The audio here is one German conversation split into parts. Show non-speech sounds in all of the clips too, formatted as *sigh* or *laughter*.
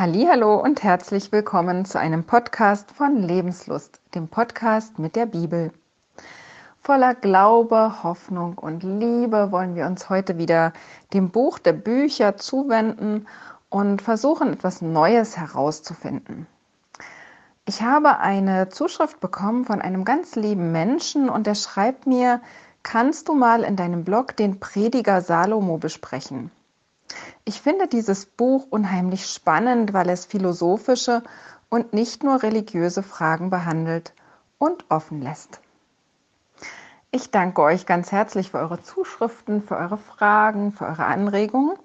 Hallo und herzlich willkommen zu einem Podcast von Lebenslust, dem Podcast mit der Bibel. Voller Glaube, Hoffnung und Liebe wollen wir uns heute wieder dem Buch der Bücher zuwenden und versuchen etwas Neues herauszufinden. Ich habe eine Zuschrift bekommen von einem ganz lieben Menschen und der schreibt mir, kannst du mal in deinem Blog den Prediger Salomo besprechen? Ich finde dieses Buch unheimlich spannend, weil es philosophische und nicht nur religiöse Fragen behandelt und offen lässt. Ich danke euch ganz herzlich für eure Zuschriften, für eure Fragen, für eure Anregungen.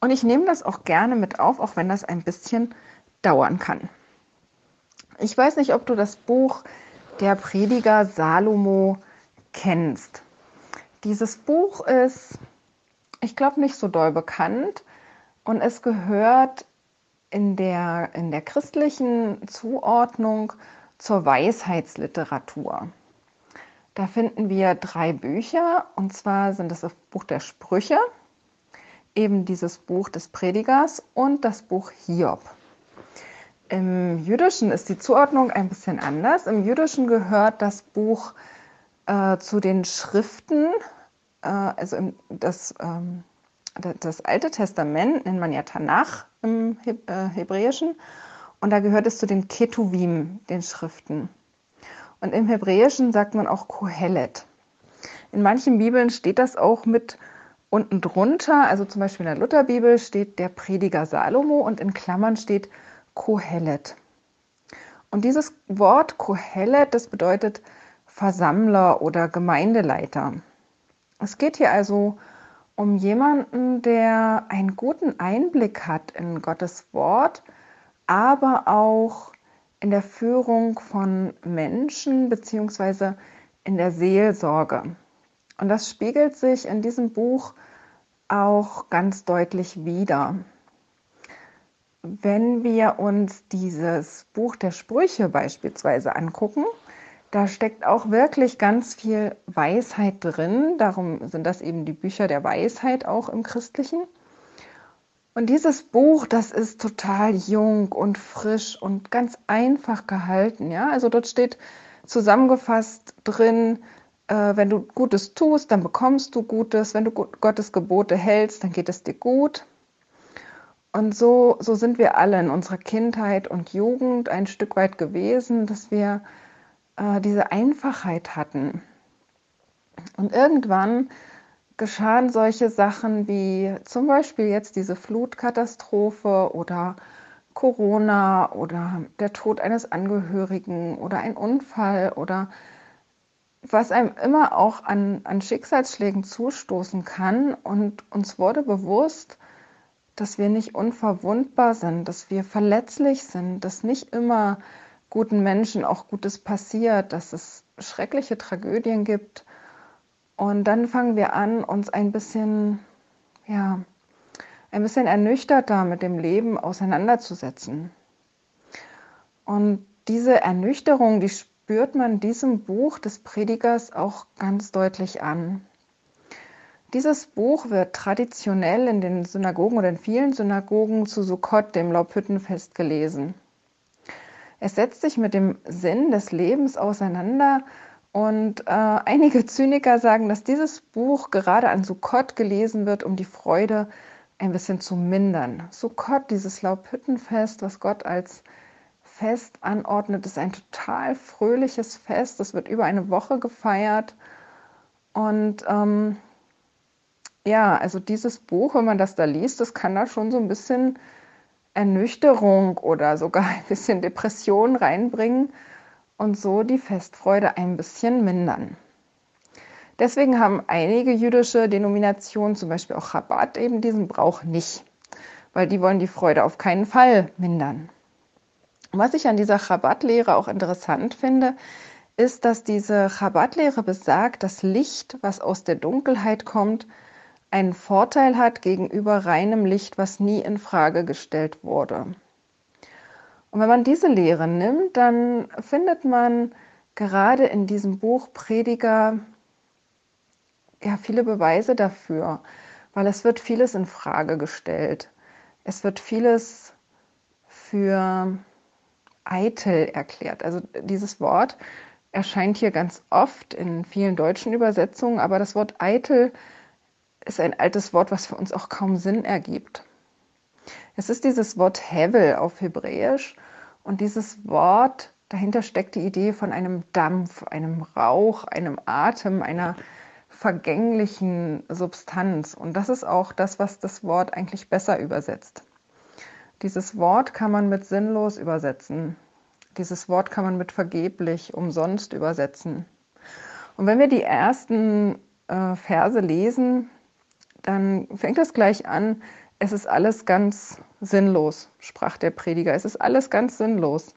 Und ich nehme das auch gerne mit auf, auch wenn das ein bisschen dauern kann. Ich weiß nicht, ob du das Buch Der Prediger Salomo kennst. Dieses Buch ist, ich glaube, nicht so doll bekannt, und es gehört in der, in der christlichen Zuordnung zur Weisheitsliteratur. Da finden wir drei Bücher, und zwar sind das das Buch der Sprüche, eben dieses Buch des Predigers und das Buch Hiob. Im Jüdischen ist die Zuordnung ein bisschen anders. Im Jüdischen gehört das Buch äh, zu den Schriften, also im, das ähm, das Alte Testament nennt man ja Tanach im äh, Hebräischen und da gehört es zu den Ketuvim, den Schriften. Und im Hebräischen sagt man auch Kohelet. In manchen Bibeln steht das auch mit unten drunter, also zum Beispiel in der Lutherbibel steht der Prediger Salomo und in Klammern steht Kohelet. Und dieses Wort Kohelet, das bedeutet Versammler oder Gemeindeleiter. Es geht hier also um jemanden, der einen guten Einblick hat in Gottes Wort, aber auch in der Führung von Menschen beziehungsweise in der Seelsorge. Und das spiegelt sich in diesem Buch auch ganz deutlich wider. Wenn wir uns dieses Buch der Sprüche beispielsweise angucken, da steckt auch wirklich ganz viel Weisheit drin. Darum sind das eben die Bücher der Weisheit auch im Christlichen. Und dieses Buch, das ist total jung und frisch und ganz einfach gehalten. Ja, also dort steht zusammengefasst drin, äh, wenn du Gutes tust, dann bekommst du Gutes. Wenn du Gottes Gebote hältst, dann geht es dir gut. Und so, so sind wir alle in unserer Kindheit und Jugend ein Stück weit gewesen, dass wir äh, diese Einfachheit hatten. Und irgendwann geschahen solche Sachen wie zum Beispiel jetzt diese Flutkatastrophe oder Corona oder der Tod eines Angehörigen oder ein Unfall oder was einem immer auch an, an Schicksalsschlägen zustoßen kann. Und uns wurde bewusst, dass wir nicht unverwundbar sind, dass wir verletzlich sind, dass nicht immer guten Menschen auch Gutes passiert, dass es schreckliche Tragödien gibt. Und dann fangen wir an, uns ein bisschen, ja, ein bisschen ernüchterter mit dem Leben auseinanderzusetzen. Und diese Ernüchterung, die spürt man diesem Buch des Predigers auch ganz deutlich an. Dieses Buch wird traditionell in den Synagogen oder in vielen Synagogen zu Sukkot, dem Laubhüttenfest, gelesen. Es setzt sich mit dem Sinn des Lebens auseinander und äh, einige Zyniker sagen, dass dieses Buch gerade an Sukkot gelesen wird, um die Freude ein bisschen zu mindern. Sukkot, dieses Laubhüttenfest, was Gott als Fest anordnet, ist ein total fröhliches Fest. Das wird über eine Woche gefeiert. Und ähm, ja, also dieses Buch, wenn man das da liest, das kann da schon so ein bisschen Ernüchterung oder sogar ein bisschen Depression reinbringen und so die Festfreude ein bisschen mindern. Deswegen haben einige jüdische Denominationen, zum Beispiel auch Chabad, eben diesen Brauch nicht, weil die wollen die Freude auf keinen Fall mindern. Was ich an dieser Chabad-Lehre auch interessant finde, ist, dass diese Chabad-Lehre besagt, das Licht, was aus der Dunkelheit kommt, einen Vorteil hat gegenüber reinem Licht, was nie in Frage gestellt wurde. Und wenn man diese Lehre nimmt, dann findet man gerade in diesem Buch Prediger ja viele Beweise dafür, weil es wird vieles in Frage gestellt. Es wird vieles für eitel erklärt. Also dieses Wort erscheint hier ganz oft in vielen deutschen Übersetzungen, aber das Wort eitel ist ein altes Wort, was für uns auch kaum Sinn ergibt. Es ist dieses Wort Hevel auf Hebräisch und dieses Wort, dahinter steckt die Idee von einem Dampf, einem Rauch, einem Atem, einer vergänglichen Substanz. Und das ist auch das, was das Wort eigentlich besser übersetzt. Dieses Wort kann man mit sinnlos übersetzen. Dieses Wort kann man mit vergeblich, umsonst übersetzen. Und wenn wir die ersten äh, Verse lesen, dann fängt es gleich an, es ist alles ganz sinnlos, sprach der Prediger, es ist alles ganz sinnlos.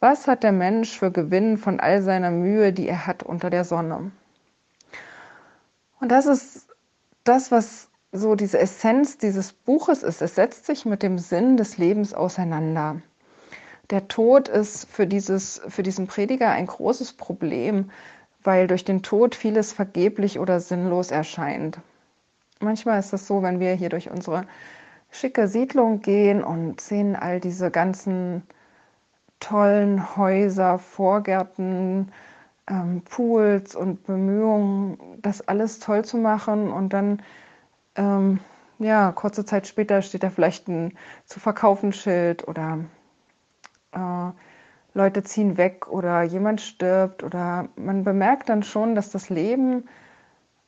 Was hat der Mensch für Gewinn von all seiner Mühe, die er hat unter der Sonne? Und das ist das, was so diese Essenz dieses Buches ist. Es setzt sich mit dem Sinn des Lebens auseinander. Der Tod ist für, dieses, für diesen Prediger ein großes Problem, weil durch den Tod vieles vergeblich oder sinnlos erscheint. Manchmal ist es so, wenn wir hier durch unsere schicke Siedlung gehen und sehen all diese ganzen tollen Häuser, Vorgärten, ähm, Pools und Bemühungen, das alles toll zu machen. Und dann ähm, ja, kurze Zeit später steht da vielleicht ein zu verkaufen Schild oder äh, Leute ziehen weg oder jemand stirbt oder man bemerkt dann schon, dass das Leben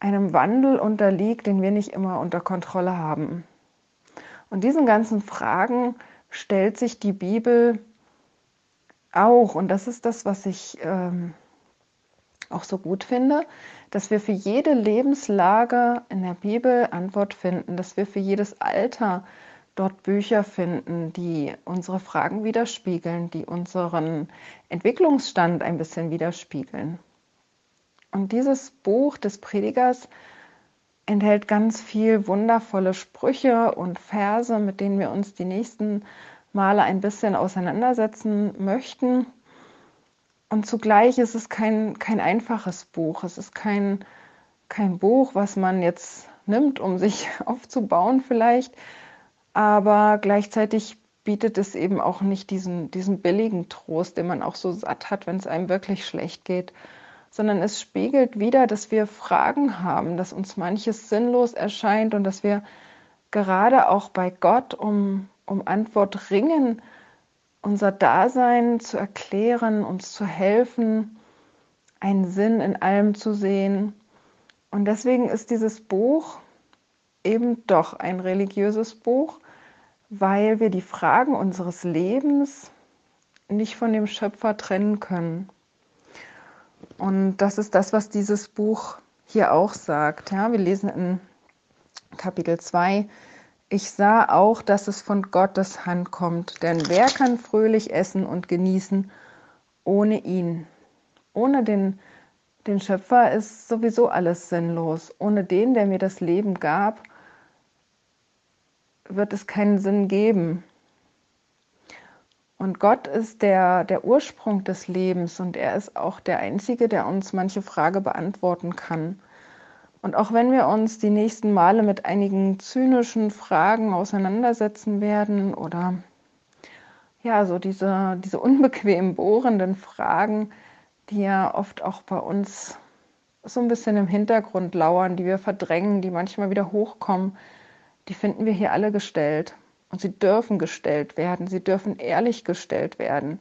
einem Wandel unterliegt, den wir nicht immer unter Kontrolle haben. Und diesen ganzen Fragen stellt sich die Bibel auch. Und das ist das, was ich ähm, auch so gut finde, dass wir für jede Lebenslage in der Bibel Antwort finden, dass wir für jedes Alter dort Bücher finden, die unsere Fragen widerspiegeln, die unseren Entwicklungsstand ein bisschen widerspiegeln. Und dieses Buch des Predigers enthält ganz viel wundervolle Sprüche und Verse, mit denen wir uns die nächsten Male ein bisschen auseinandersetzen möchten. Und zugleich ist es kein, kein einfaches Buch. Es ist kein, kein Buch, was man jetzt nimmt, um sich *laughs* aufzubauen vielleicht. Aber gleichzeitig bietet es eben auch nicht diesen, diesen billigen Trost, den man auch so satt hat, wenn es einem wirklich schlecht geht, sondern es spiegelt wieder, dass wir Fragen haben, dass uns manches sinnlos erscheint und dass wir gerade auch bei Gott um, um Antwort ringen unser Dasein zu erklären, uns zu helfen, einen Sinn in allem zu sehen. Und deswegen ist dieses Buch eben doch ein religiöses Buch, weil wir die Fragen unseres Lebens nicht von dem Schöpfer trennen können. Und das ist das, was dieses Buch hier auch sagt. Ja, wir lesen in Kapitel 2, ich sah auch, dass es von Gottes Hand kommt, denn wer kann fröhlich essen und genießen ohne ihn? Ohne den, den Schöpfer ist sowieso alles sinnlos. Ohne den, der mir das Leben gab, wird es keinen Sinn geben. Und Gott ist der, der Ursprung des Lebens und er ist auch der Einzige, der uns manche Frage beantworten kann. Und auch wenn wir uns die nächsten Male mit einigen zynischen Fragen auseinandersetzen werden oder ja, so diese, diese unbequem bohrenden Fragen, die ja oft auch bei uns so ein bisschen im Hintergrund lauern, die wir verdrängen, die manchmal wieder hochkommen, die finden wir hier alle gestellt. Und sie dürfen gestellt werden, sie dürfen ehrlich gestellt werden.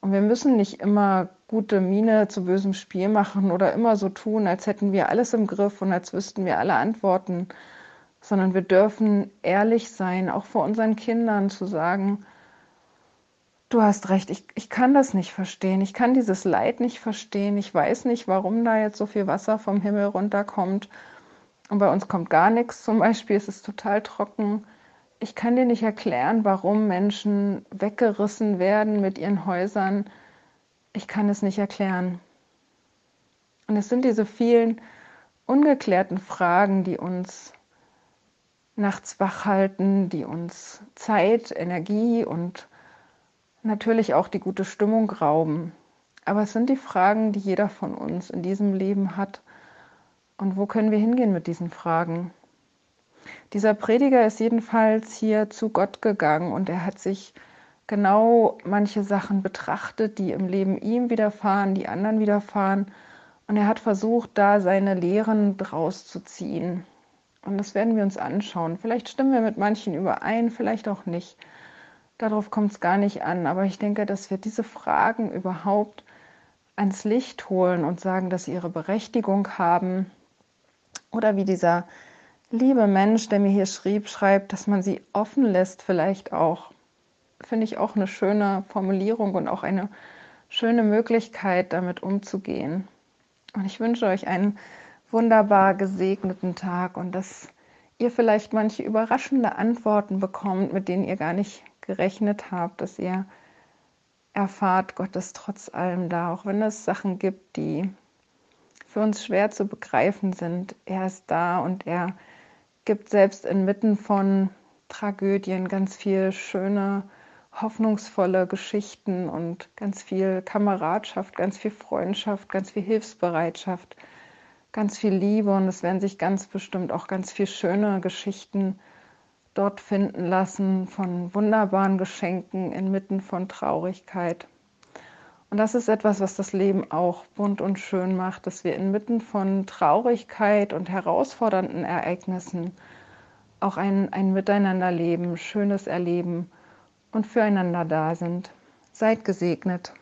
Und wir müssen nicht immer gute Miene zu bösem Spiel machen oder immer so tun, als hätten wir alles im Griff und als wüssten wir alle Antworten, sondern wir dürfen ehrlich sein, auch vor unseren Kindern zu sagen, du hast recht, ich, ich kann das nicht verstehen, ich kann dieses Leid nicht verstehen, ich weiß nicht, warum da jetzt so viel Wasser vom Himmel runterkommt. Und bei uns kommt gar nichts. Zum Beispiel, es ist total trocken ich kann dir nicht erklären, warum Menschen weggerissen werden mit ihren Häusern. Ich kann es nicht erklären. Und es sind diese vielen ungeklärten Fragen, die uns nachts wach halten, die uns Zeit, Energie und natürlich auch die gute Stimmung rauben. Aber es sind die Fragen, die jeder von uns in diesem Leben hat. Und wo können wir hingehen mit diesen Fragen? Dieser Prediger ist jedenfalls hier zu Gott gegangen und er hat sich genau manche Sachen betrachtet, die im Leben ihm widerfahren, die anderen widerfahren. Und er hat versucht, da seine Lehren draus zu ziehen. Und das werden wir uns anschauen. Vielleicht stimmen wir mit manchen überein, vielleicht auch nicht. Darauf kommt es gar nicht an. Aber ich denke, dass wir diese Fragen überhaupt ans Licht holen und sagen, dass sie ihre Berechtigung haben. Oder wie dieser liebe Mensch, der mir hier schrieb, schreibt, dass man sie offen lässt, vielleicht auch. Finde ich auch eine schöne Formulierung und auch eine schöne Möglichkeit, damit umzugehen. Und ich wünsche euch einen wunderbar gesegneten Tag und dass ihr vielleicht manche überraschende Antworten bekommt, mit denen ihr gar nicht gerechnet habt, dass ihr erfahrt, Gott ist trotz allem da, auch wenn es Sachen gibt, die für uns schwer zu begreifen sind. Er ist da und er gibt selbst inmitten von Tragödien ganz viel schöne, hoffnungsvolle Geschichten und ganz viel Kameradschaft, ganz viel Freundschaft, ganz viel Hilfsbereitschaft, ganz viel Liebe und es werden sich ganz bestimmt auch ganz viel schöne Geschichten dort finden lassen von wunderbaren Geschenken inmitten von Traurigkeit. Und das ist etwas, was das Leben auch bunt und schön macht, dass wir inmitten von Traurigkeit und herausfordernden Ereignissen auch ein, ein Miteinanderleben, schönes Erleben und füreinander da sind. Seid gesegnet.